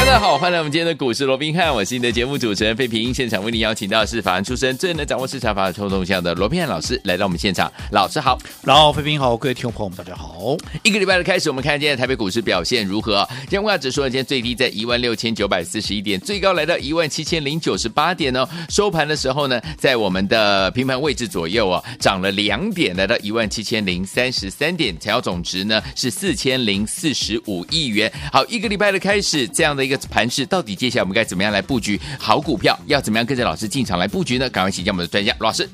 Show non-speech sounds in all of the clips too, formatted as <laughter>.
大家好，欢迎来我们今天的股市罗宾汉，我是你的节目主持人费平。现场为你邀请到的是法案出身、最能掌握市场法律臭动向的罗宾汉老师来到我们现场。老师好，老费平好，各位听众朋友们大家好。一个礼拜的开始，我们看今天台北股市表现如何？今天股价指数呢，今天最低在一万六千九百四十一点，最高来到一万七千零九十八点哦。收盘的时候呢，在我们的平盘位置左右哦，涨了两点，来到一万七千零三十三点，成交总值呢是四千零四十五亿元。好，一个礼拜的开始，这样的个盘势，到底接下来我们该怎么样来布局好股票？要怎么样跟着老师进场来布局呢？赶快请教我们的专家罗老师。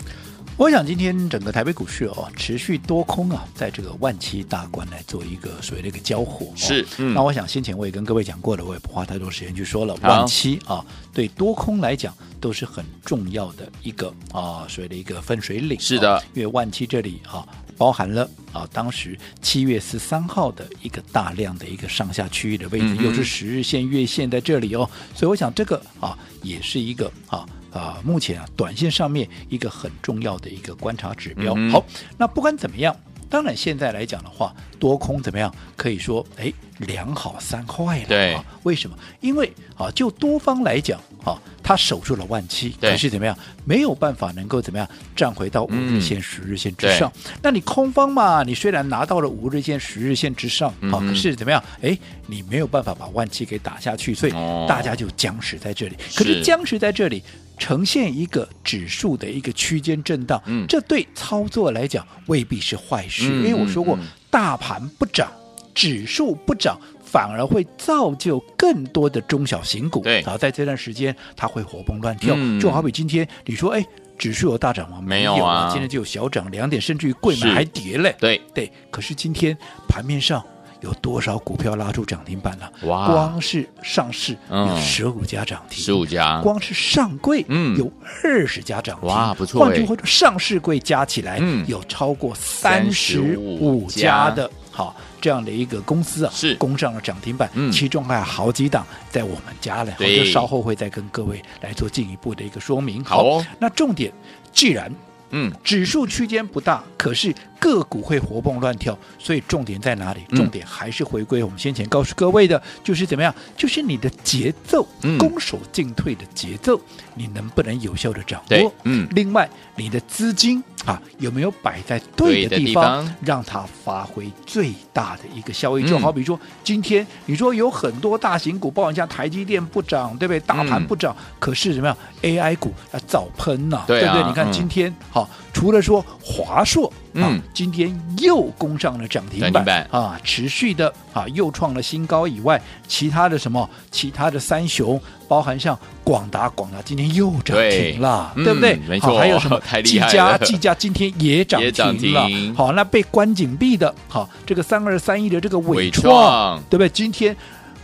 我想今天整个台北股市哦，持续多空啊，在这个万七大关来做一个所谓的一个交火。是，那我想先前我也跟各位讲过了，我也不花太多时间去说了。万七啊，对多空来讲都是很重要的一个啊，所谓的一个分水岭。是的，因为万七这里啊。包含了啊，当时七月十三号的一个大量的一个上下区域的位置，嗯、又是十日线、月线在这里哦，所以我想这个啊，也是一个啊啊，目前啊，短线上面一个很重要的一个观察指标。嗯、好，那不管怎么样。当然，现在来讲的话，多空怎么样？可以说，哎，两好三坏了。对，为什么？因为啊，就多方来讲，啊，他守住了万七，可是怎么样？没有办法能够怎么样站回到五日线、十日线之上。那你空方嘛，你虽然拿到了五日线、十日线之上，啊，可是怎么样？哎，你没有办法把万七给打下去，所以大家就僵持在这里。可是僵持在这里。呈现一个指数的一个区间震荡，嗯，这对操作来讲未必是坏事，嗯、因为我说过，嗯、大盘不涨，指数不涨，反而会造就更多的中小型股。对，然后在这段时间，它会活蹦乱跳。嗯、就好比今天你说，哎，指数有大涨吗？没有啊，今天就有小涨两点，甚至于贵买还跌嘞。对对，可是今天盘面上。有多少股票拉出涨停板了？哇！光是上市有十五家涨停，十五家。光是上柜，嗯，有二十家涨停，哇，不错。换句话说，上市柜加起来，嗯，有超过三十五家的，好这样的一个公司啊，是攻上了涨停板，嗯，其中还有好几档在我们家呢，我就稍后会再跟各位来做进一步的一个说明。好，那重点既然，嗯，指数区间不大，可是。个股会活蹦乱跳，所以重点在哪里？重点还是回归我们先前告诉各位的，就是怎么样？就是你的节奏，攻守进退的节奏，你能不能有效的掌握？嗯。另外，你的资金啊，有没有摆在对的地方，让它发挥最大的一个效益？就好比说，今天你说有很多大型股，包括像台积电不涨，对不对？大盘不涨，可是怎么样？AI 股啊，早喷呐，对不对？你看今天好，除了说华硕。嗯，今天又攻上了涨停板啊，持续的啊又创了新高以外，其他的什么，其他的三雄，包含像广达，广达今天又涨停了，对不对？没错，还有什么？<laughs> 技嘉，技嘉今天也涨停了。好，那被关紧闭的，好，这个三二三一的这个伟创，对不对？今天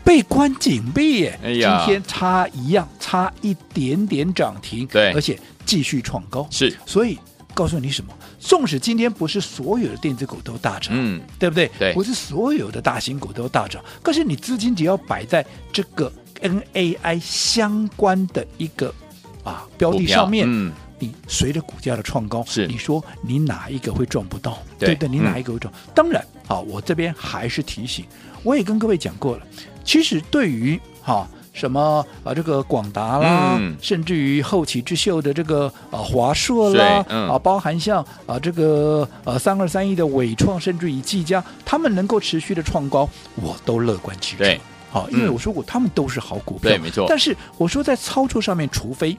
被关紧闭，哎，今天差一样，差一点点涨停，对，而且继续创高，是，所以。告诉你什么？纵使今天不是所有的电子股都大涨，嗯，对不对？对，不是所有的大型股都大涨，可是你资金只要摆在这个 NAI 相关的一个啊标的上面，嗯，你随着股价的创高，是你说你哪一个会赚不到？对，对不对？你哪一个会赚？嗯、当然，好，我这边还是提醒，我也跟各位讲过了，其实对于哈。什么啊？这个广达啦，嗯、甚至于后起之秀的这个啊华硕啦，嗯、啊，包含像啊这个呃三二三一的伟创，甚至于技嘉，他们能够持续的创高，我都乐观其成。对，好，因为我说过，他们都是好股票，对，没错。但是我说在操作上面，除非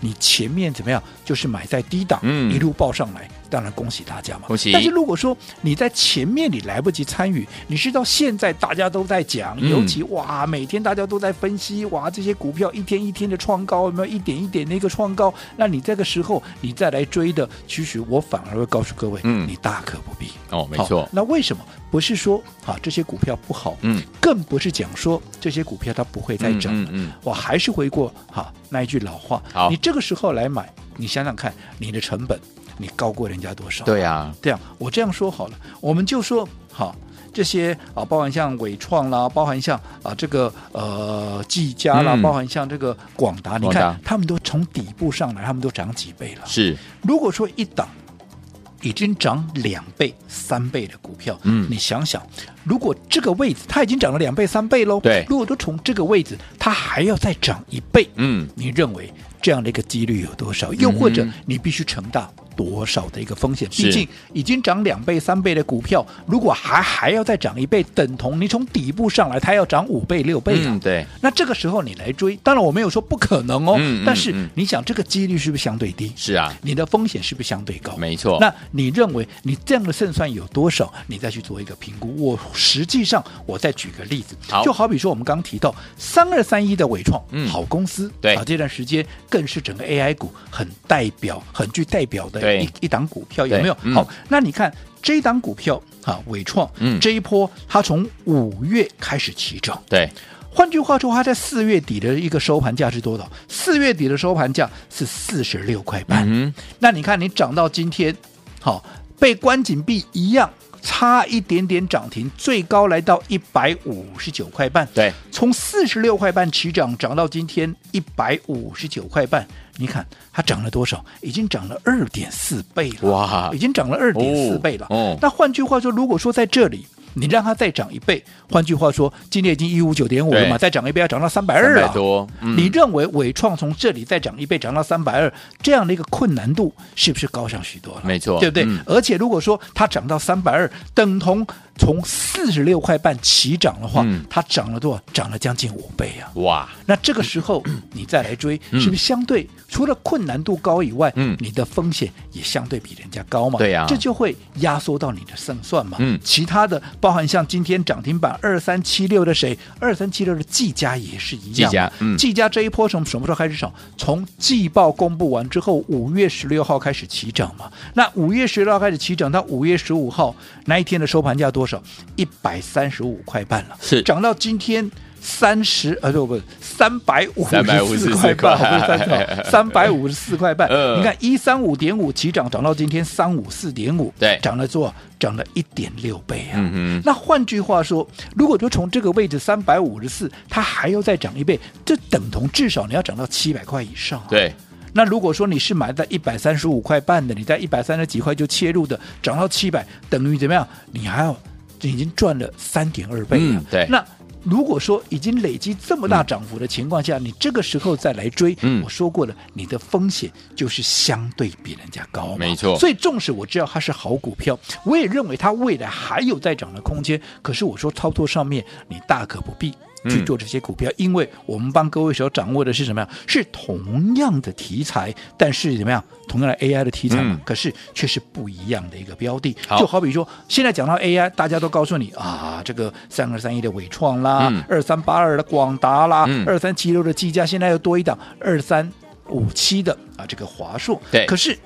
你前面怎么样，就是买在低档，嗯、一路报上来。当然恭喜大家嘛！恭喜。但是如果说你在前面你来不及参与，你是到现在大家都在讲，嗯、尤其哇，每天大家都在分析哇，这些股票一天一天的创高，有没有一点一点的一个创高？那你这个时候你再来追的，其实我反而会告诉各位，嗯，你大可不必。哦，没错。那为什么不是说啊这些股票不好？嗯，更不是讲说这些股票它不会再涨。嗯，嗯嗯。我还是回过哈那一句老话，好，你这个时候来买，你想想看，你的成本。你高过人家多少？对啊，这样我这样说好了，我们就说好。这些啊，包含像伟创啦，包含像啊这个呃技嘉啦，嗯、包含像这个广达，你看他们都从底部上来，他们都涨几倍了。是，如果说一档已经涨两倍、三倍的股票，嗯，你想想，如果这个位置它已经涨了两倍、三倍喽，对，如果都从这个位置它还要再涨一倍，嗯，你认为这样的一个几率有多少？又或者你必须承担？多少的一个风险？毕竟已经涨两倍、三倍的股票，如果还还要再涨一倍，等同你从底部上来，它要涨五倍、六倍的。嗯，对。那这个时候你来追，当然我没有说不可能哦。嗯。但是你想，这个几率是不是相对低？是啊。你的风险是不是相对高？没错。那你认为你这样的胜算有多少？你再去做一个评估。我实际上，我再举个例子，就好比说我们刚提到三二三一的伟创，嗯，好公司，对啊，这段时间更是整个 AI 股很代表、很具代表的。一一档股票有没有？嗯、好，那你看这一档股票啊，伟创，嗯，这一波它从五月开始起涨，对。换句话说，它在四月底的一个收盘价是多少？四月底的收盘价是四十六块半。嗯，那你看你涨到今天，好，被关紧闭一样。差一点点涨停，最高来到一百五十九块半。对，从四十六块半起涨，涨到今天一百五十九块半。你看它涨了多少？已经涨了二点四倍了。哇，已经涨了二点四倍了。哦，那换句话说，如果说在这里。你让它再涨一倍，换句话说，今天已经一五九点五了嘛，再涨一倍要涨到三百二了。多，嗯、你认为伟创从这里再涨一倍涨到三百二，这样的一个困难度是不是高上许多了？没错，对不对？嗯、而且如果说它涨到三百二，等同从四十六块半起涨的话，嗯、它涨了多少？涨了将近五倍啊！哇，那这个时候你再来追，嗯、是不是相对除了困难度高以外，嗯、你的风险也相对比人家高嘛？对呀、啊，这就会压缩到你的胜算嘛。嗯，其他的。包含像今天涨停板二三七六的谁？二三七六的技嘉也是一样。技嘉，嗯，技嘉这一波从什么时候开始涨？从季报公布完之后，五月十六号开始起涨嘛。那五月十六号开始起涨，到五月十五号那一天的收盘价多少？一百三十五块半了。是涨到今天。三十呃不不三百五十四块半，不是三百 <laughs> 三百五十四块半。你看一三五点五起涨，涨到今天三五四点五，对，涨了多少？涨了一点六倍啊。那换句话说，如果说从这个位置三百五十四，它还要再涨一倍，这等同至少你要涨到七百块以上。对。那如果说你是买在一百三十五块半的，你在一百三十几块就切入的，涨到七百，等于怎么样？你还要已经赚了三点二倍了。对。那。如果说已经累积这么大涨幅的情况下，嗯、你这个时候再来追，嗯、我说过了，你的风险就是相对比人家高。没错，所以纵使我知道它是好股票，我也认为它未来还有再涨的空间。可是我说操作上面，你大可不必。去做这些股票，因为我们帮各位所掌握的是什么呀？是同样的题材，但是怎么样？同样的 AI 的题材嘛，嗯、可是却是不一样的一个标的。好就好比说，现在讲到 AI，大家都告诉你啊，这个三二三一的伟创啦，二三八二的广达啦，二三七六的技嘉，现在又多一档二三五七的啊，这个华硕。对，可是。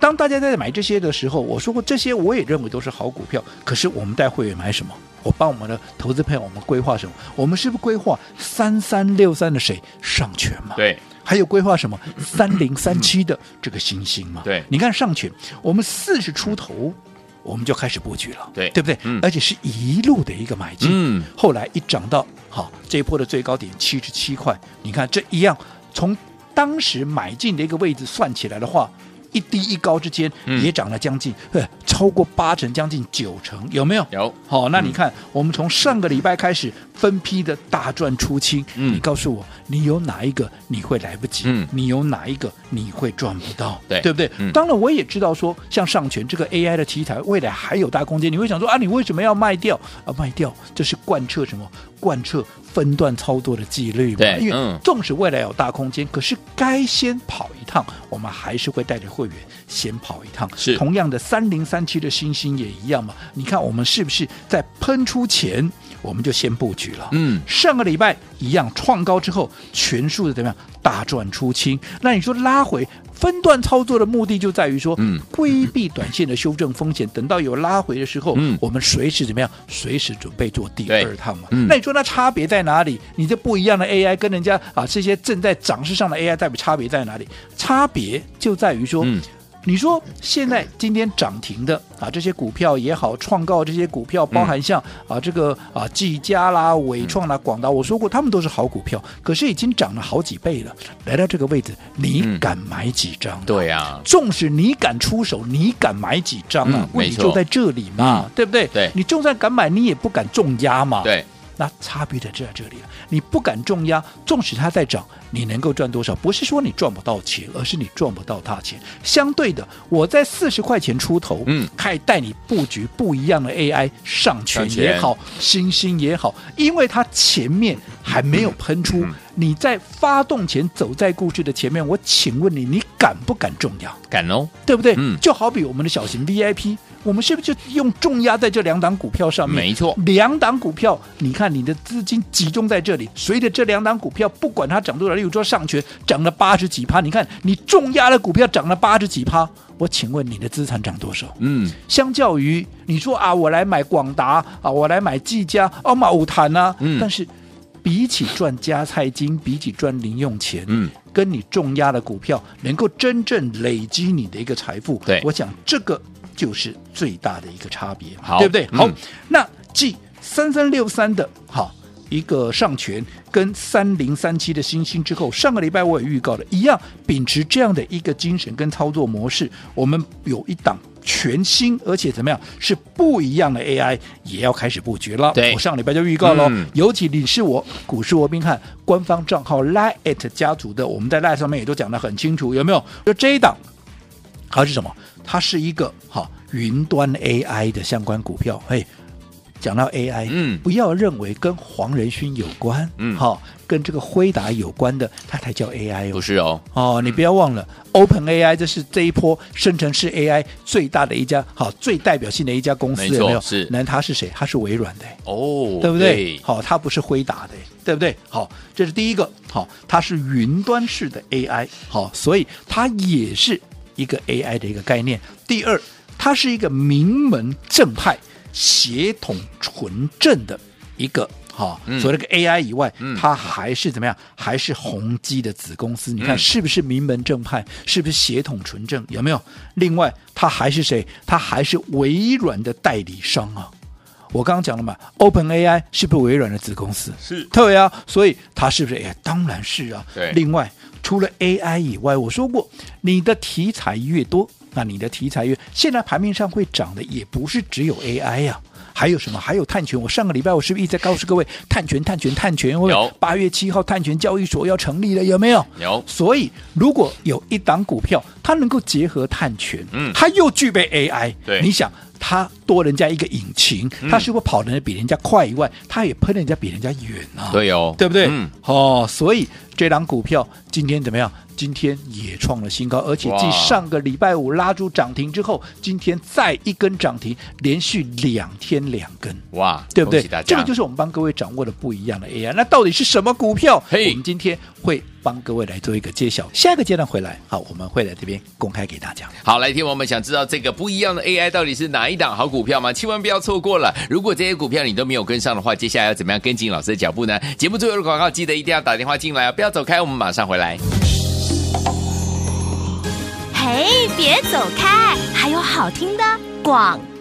当大家在买这些的时候，我说过这些我也认为都是好股票。可是我们带会员买什么？我帮我们的投资朋友，我们规划什么？我们是不是规划三三六三的谁上权嘛？对，还有规划什么 <coughs> 三零三七的这个星星嘛？对，你看上权，我们四十出头我们就开始布局了，对，对不对？嗯，而且是一路的一个买进，嗯，后来一涨到好这一波的最高点七十七块，你看这一样从当时买进的一个位置算起来的话。一低一高之间也涨了将近，嗯、超过八成，将近九成，有没有？有。好，那你看，嗯、我们从上个礼拜开始分批的大赚出清，嗯、你告诉我，你有哪一个你会来不及？嗯、你有哪一个你会赚不到？对，对不对？嗯、当然，我也知道说，像上权这个 AI 的题材，未来还有大空间。你会想说啊，你为什么要卖掉？啊，卖掉，这是贯彻什么？贯彻分段操作的纪律嘛，对，因为纵使未来有大空间，可是该先跑一趟，我们还是会带着会员先跑一趟。是同样的，三零三七的星星也一样嘛。你看我们是不是在喷出前，我们就先布局了？嗯，上个礼拜一样创高之后，全数的怎么样大赚出清？那你说拉回？分段操作的目的就在于说，嗯，规避短线的修正风险，等到有拉回的时候，嗯，我们随时怎么样？随时准备做第二趟嘛。嗯，那你说那差别在哪里？你这不一样的 AI 跟人家啊这些正在涨势上的 AI，代表差别在哪里？差别就在于说，嗯，你说现在今天涨停的啊，这些股票也好，创告这些股票，包含像、嗯、啊这个啊技嘉啦、伟创啦、广达，我说过他们都是好股票，可是已经涨了好几倍了。来到这个位置，你敢买几张、啊嗯？对啊，纵使你敢出手，你敢买几张啊？嗯、问题就在这里嘛，嗯、对不对？对，你就算敢买，你也不敢重压嘛。对。那差别的就在这里了，你不敢重压，纵使它在涨，你能够赚多少？不是说你赚不到钱，而是你赚不到大钱。相对的，我在四十块钱出头，嗯，开始带你布局不一样的 AI，上权也好，星星也好，因为它前面还没有喷出，嗯、你在发动前走在故事的前面，我请问你，你敢不敢重压？敢哦，对不对？嗯，就好比我们的小型 VIP。我们是不是就用重压在这两档股票上面？没错，两档股票，你看你的资金集中在这里，随着这两档股票，不管它涨多少，例如说上权涨了八十几趴，你看你重压的股票涨了八十几趴，我请问你的资产涨多少？嗯，相较于你说啊，我来买广达啊，我来买技嘉啊，买五坛啊，嗯，但是比起赚加菜金，比起赚零用钱，嗯，跟你重压的股票能够真正累积你的一个财富，对，我想这个。就是最大的一个差别，好，对不对？好，嗯、那继三三六三的好一个上权跟三零三七的星星之后，上个礼拜我也预告了，一样秉持这样的一个精神跟操作模式，我们有一档全新而且怎么样是不一样的 AI 也要开始布局了。对，我上礼拜就预告了，嗯、尤其你是我股市罗宾汉官方账号 Lie at 家族的，我们在 Line 上面也都讲得很清楚，有没有？就这一档，它是什么？它是一个哈云端 AI 的相关股票。嘿，讲到 AI，嗯，不要认为跟黄仁勋有关，嗯，好，跟这个辉达有关的，它才叫 AI 哦。不是哦，哦，你不要忘了，OpenAI 这是这一波生成式 AI 最大的一家，好，最代表性的一家公司，有没有？是，那它是谁？它是微软的哦，对不对？对，好，它不是辉达的，对不对？好，这是第一个，好，它是云端式的 AI，好，所以它也是。一个 AI 的一个概念。第二，它是一个名门正派、血统纯正的一个哈。除了、嗯、这个 AI 以外，嗯、它还是怎么样？还是宏基的子公司。你看是不是名门正派？是不是协同纯正？有没有？另外，它还是谁？它还是微软的代理商啊！我刚刚讲了嘛，OpenAI 是不是微软的子公司？是，对啊。所以它是不是？哎，当然是啊。对。另外。除了 AI 以外，我说过，你的题材越多，那你的题材越现在盘面上会涨的也不是只有 AI 呀、啊，还有什么？还有碳权。我上个礼拜我是不是一直在告诉各位，碳权、碳权、碳权？有。八月七号碳权交易所要成立了，有没有？有。所以如果有一档股票，它能够结合碳权，嗯，它又具备 AI，对，你想。它多人家一个引擎，它是不是跑得比人家快以外，它也喷人家比人家远啊？对哦，对不对？嗯，哦，所以这档股票今天怎么样？今天也创了新高，而且继上个礼拜五拉出涨停之后，今天再一根涨停，连续两天两根，哇，对不对？这个就是我们帮各位掌握的不一样的 AI。那到底是什么股票？嘿我们今天会帮各位来做一个揭晓。下一个阶段回来，好，我们会来这边公开给大家。好，来听我们想知道这个不一样的 AI 到底是哪一档好股票吗？千万不要错过了。如果这些股票你都没有跟上的话，接下来要怎么样跟紧老师的脚步呢？节目最后的广告，记得一定要打电话进来啊！不要走开，我们马上回来。嘿，别走开，还有好听的广告。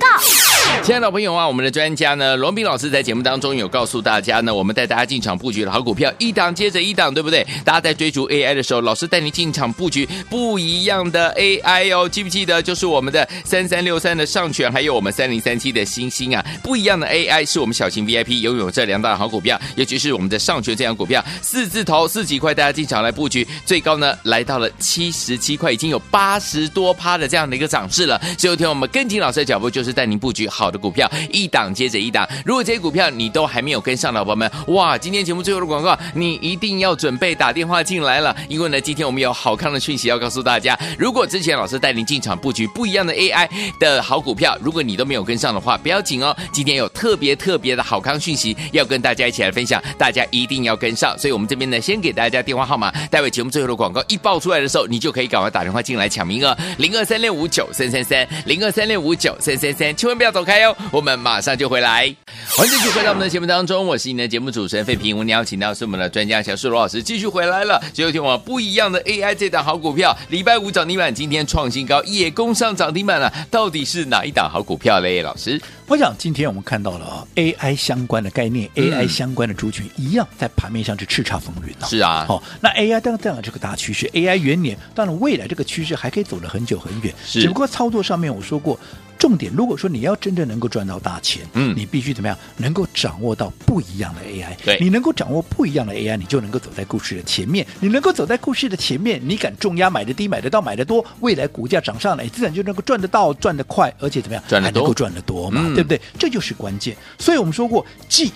亲爱的朋友啊，我们的专家呢，罗宾老师在节目当中有告诉大家呢，我们带大家进场布局的好股票，一档接着一档，对不对？大家在追逐 AI 的时候，老师带你进场布局不一样的 AI 哦，记不记得？就是我们的三三六三的上权，还有我们三零三七的星星啊，不一样的 AI 是我们小型 VIP 拥有这两档好股票，尤其是我们的上权这样股票，四字头四几块，大家进场来布局，最高呢来到了七十七块，已经有八十多趴的这样的一个涨势了。所以有天我们跟紧老师的脚步，就是带您布局好好的股票，一档接着一档。如果这些股票你都还没有跟上的伙伴们，哇！今天节目最后的广告，你一定要准备打电话进来了，因为呢，今天我们有好康的讯息要告诉大家。如果之前老师带您进场布局不一样的 AI 的好股票，如果你都没有跟上的话，不要紧哦。今天有特别特别的好康讯息要跟大家一起来分享，大家一定要跟上。所以我们这边呢，先给大家电话号码，待会节目最后的广告一报出来的时候，你就可以赶快打电话进来抢名额，零二三六五九三三三，零二三六五九三三三，千万不要走开。开哦。我们马上就回来，欢迎继续回到我们的节目当中，我是你的节目主持人费平。我们邀请到是我们的专家小树罗老师继续回来了。最后一天我不一样的 AI 这档好股票，礼拜五涨停板，今天创新高，也攻上涨停板了。到底是哪一档好股票嘞？老师，我想今天我们看到了啊，AI 相关的概念、嗯、，AI 相关的族群一样在盘面上是叱咤风云、啊、是啊，好、哦，那 AI 当然这个大趋势，AI 元年，当然未来这个趋势还可以走得很久很远。是，只不过操作上面我说过。重点，如果说你要真正能够赚到大钱，嗯，你必须怎么样？能够掌握到不一样的 AI，对，你能够掌握不一样的 AI，你就能够走在故事的前面。你能够走在故事的前面，你敢重压买的低，买得到，买得多，未来股价涨上来，自然就能够赚得到，赚得快，而且怎么样？赚得多，还能够赚得多嘛，嗯、对不对？这就是关键。所以我们说过，G，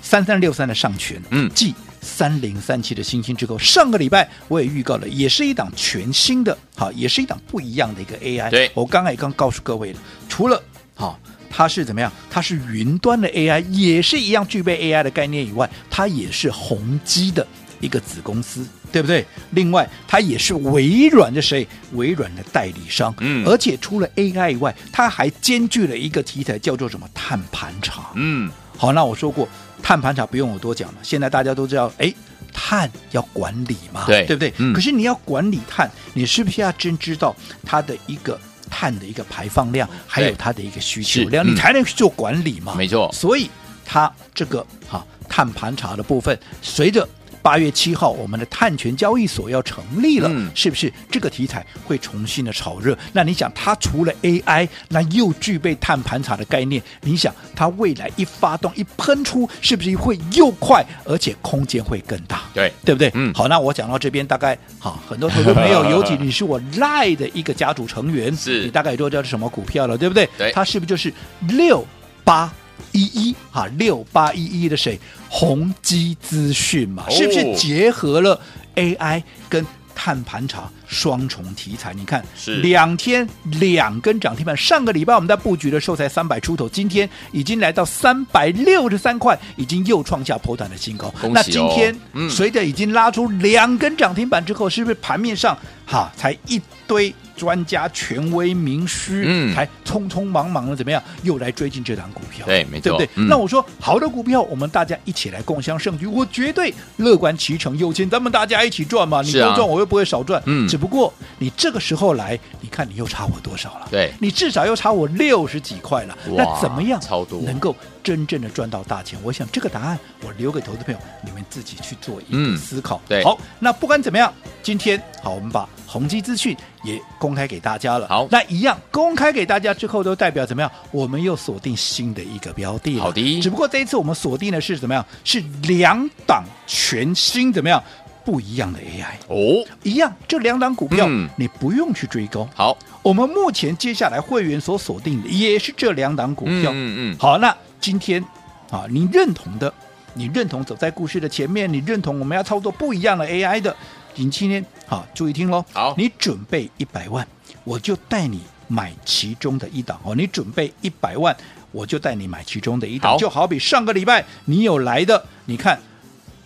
三三六三的上权，嗯，继。三零三七的星星之后，上个礼拜我也预告了，也是一档全新的，好，也是一档不一样的一个 AI。对，我刚才也刚告诉各位了，除了好，它是怎么样？它是云端的 AI，也是一样具备 AI 的概念以外，它也是宏基的一个子公司，对不对？另外，它也是微软的谁？微软的代理商。嗯，而且除了 AI 以外，它还兼具了一个题材，叫做什么？碳盘查。嗯，好，那我说过。碳盘查不用我多讲了，现在大家都知道，哎，碳要管理嘛，对对不对？嗯。可是你要管理碳，你是不是要真知道它的一个碳的一个排放量，还有它的一个需求量，你才能去做管理嘛？没错。所以它这个哈碳盘查的部分，随着。八月七号，我们的碳权交易所要成立了，嗯，是不是这个题材会重新的炒热？那你想，它除了 AI，那又具备碳盘查的概念，你想它未来一发动一喷出，是不是会又快，而且空间会更大？对，对不对？嗯，好，那我讲到这边，大概好很多同学没有，<laughs> 尤其你是我赖的一个家族成员，是你大概也都知道是什么股票了，对不对？对，它是不是就是六八？一一哈六八一一的谁？宏基资讯嘛，是不是结合了 AI 跟碳盘查双重题材？你看，是两天两根涨停板。上个礼拜我们在布局的时候才三百出头，今天已经来到三百六十三块，已经又创下波段的新高。哦、那今天随着已经拉出两根涨停板之后，是不是盘面上哈才一堆？专家、权威、名师，嗯，才匆匆忙忙的怎么样，又来追进这档股票？对，没错，对不对？嗯、那我说，好的股票，我们大家一起来共享盛举，我绝对乐观其成。有钱咱们大家一起赚嘛，你多赚，我又不会少赚。嗯，只不过你这个时候来，你看你又差我多少了？对，你至少又差我六十几块了。那怎么样？超多，能够真正的赚到大钱？我想这个答案，我留给投资朋友，你们自己去做一个思考。对，好，那不管怎么样，今天好，我们把宏基资讯也公开给大家了。好，那一样公开给大家之后，都代表怎么样？我们又锁定新的一个标的了。好的，只不过这一次我们锁定的是怎么样？是两档全新怎么样不一样的 AI 哦，一样这两档股票，嗯，你不用去追高。好，我们目前接下来会员所锁定的也是这两档股票。嗯嗯，好，那今天啊，你认同的，你认同走在故事的前面，你认同我们要操作不一样的 AI 的，你今天好注意听喽。好，你准备一百万。我就带你买其中的一档哦，你准备一百万，我就带你买其中的一档，就好比上个礼拜你有来的，你看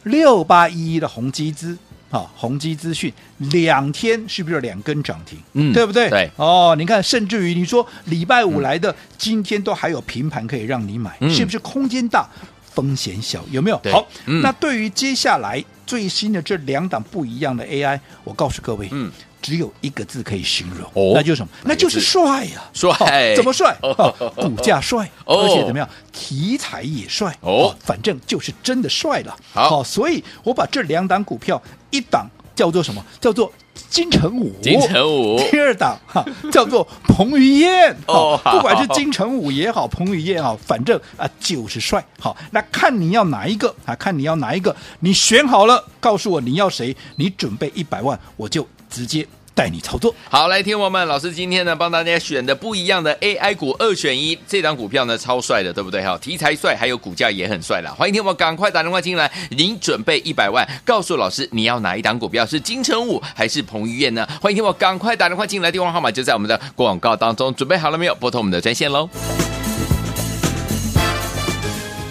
六八一一的红基资啊，宏基资讯两天是不是两根涨停？嗯，对不对？对哦，你看，甚至于你说礼拜五来的，嗯、今天都还有平盘可以让你买，嗯、是不是空间大，风险小？有没有？好，嗯、那对于接下来最新的这两档不一样的 AI，我告诉各位，嗯。只有一个字可以形容，哦、那就是什么？那就是帅呀、啊！帅、哦，怎么帅？哦、股价帅，哦、而且怎么样？题材也帅哦，哦，反正就是真的帅了。好、哦，所以我把这两档股票，一档叫做什么？叫做金城武。金城武。第二档哈叫做彭于晏。哦，不管是金城武也好，彭于晏也好，反正啊就是帅。好，那看你要哪一个啊？看你要哪一个？你选好了，告诉我你要谁？你准备一百万，我就。直接带你操作。好，来听我们老师今天呢帮大家选的不一样的 AI 股二选一，这档股票呢超帅的，对不对？哈，题材帅，还有股价也很帅了。欢迎听我们赶快打电话进来，您准备一百万，告诉老师你要哪一档股票，是金城武还是彭于晏呢？欢迎听我赶快打电话进来，电话号码就在我们的广告当中。准备好了没有？拨通我们的专线喽。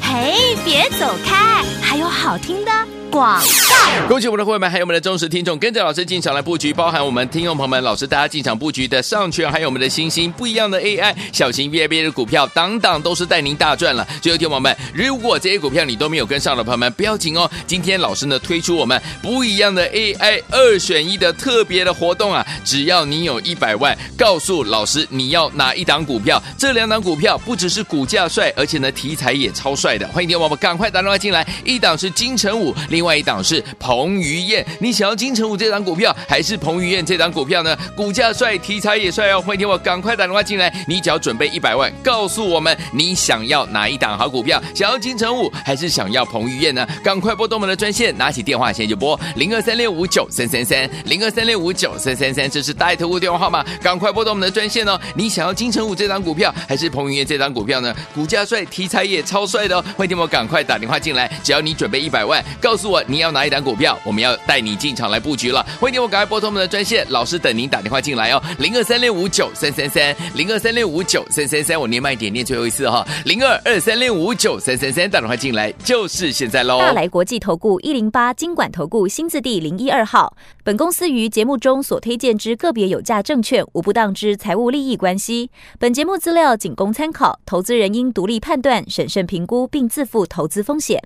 嘿，别走开，还有好听的。广告。恭喜我们的会员们，还有我们的忠实听众，跟着老师进场来布局，包含我们听众朋友们，老师大家进场布局的上权，还有我们的星星不一样的 AI 小型 VIP 的股票，档档都是带您大赚了。最后，听众朋友们，如果这些股票你都没有跟上的朋友们，不要紧哦，今天老师呢推出我们不一样的 AI 二选一的特别的活动啊，只要你有一百万，告诉老师你要哪一档股票，这两档股票不只是股价帅，而且呢题材也超帅的。欢迎听众朋友们赶快打电话进来，一档是金城武，另另外一档是彭于晏。你想要金城武这档股票，还是彭于晏这档股票呢？股价帅，题材也帅哦。欢迎听我赶快打电话进来，你只要准备一百万，告诉我们你想要哪一档好股票，想要金城武还是想要彭于晏呢？赶快拨动我们的专线，拿起电话现在就拨零二三六五九三三三零二三六五九三三三，这是大爱投顾电话号码，赶快拨动我们的专线哦。你想要金城武这档股票，还是彭于晏这档股票呢？股价帅，题材也超帅的哦。欢迎听我赶快打电话进来，只要你准备一百万，告诉我你要哪一档股票，我们要带你进场来布局了。欢迎我赶快拨通我们的专线，老师等您打电话进来哦，零二三六五九三三三，零二三六五九三三三，我念慢一点，念最后一次哈、哦，零二二三六五九三三三，打电话进来就是现在喽。大来国际投顾一零八金管投顾新字第零一二号，本公司于节目中所推荐之个别有价证券无不当之财务利益关系，本节目资料仅供参考，投资人应独立判断、审慎评估并自负投资风险。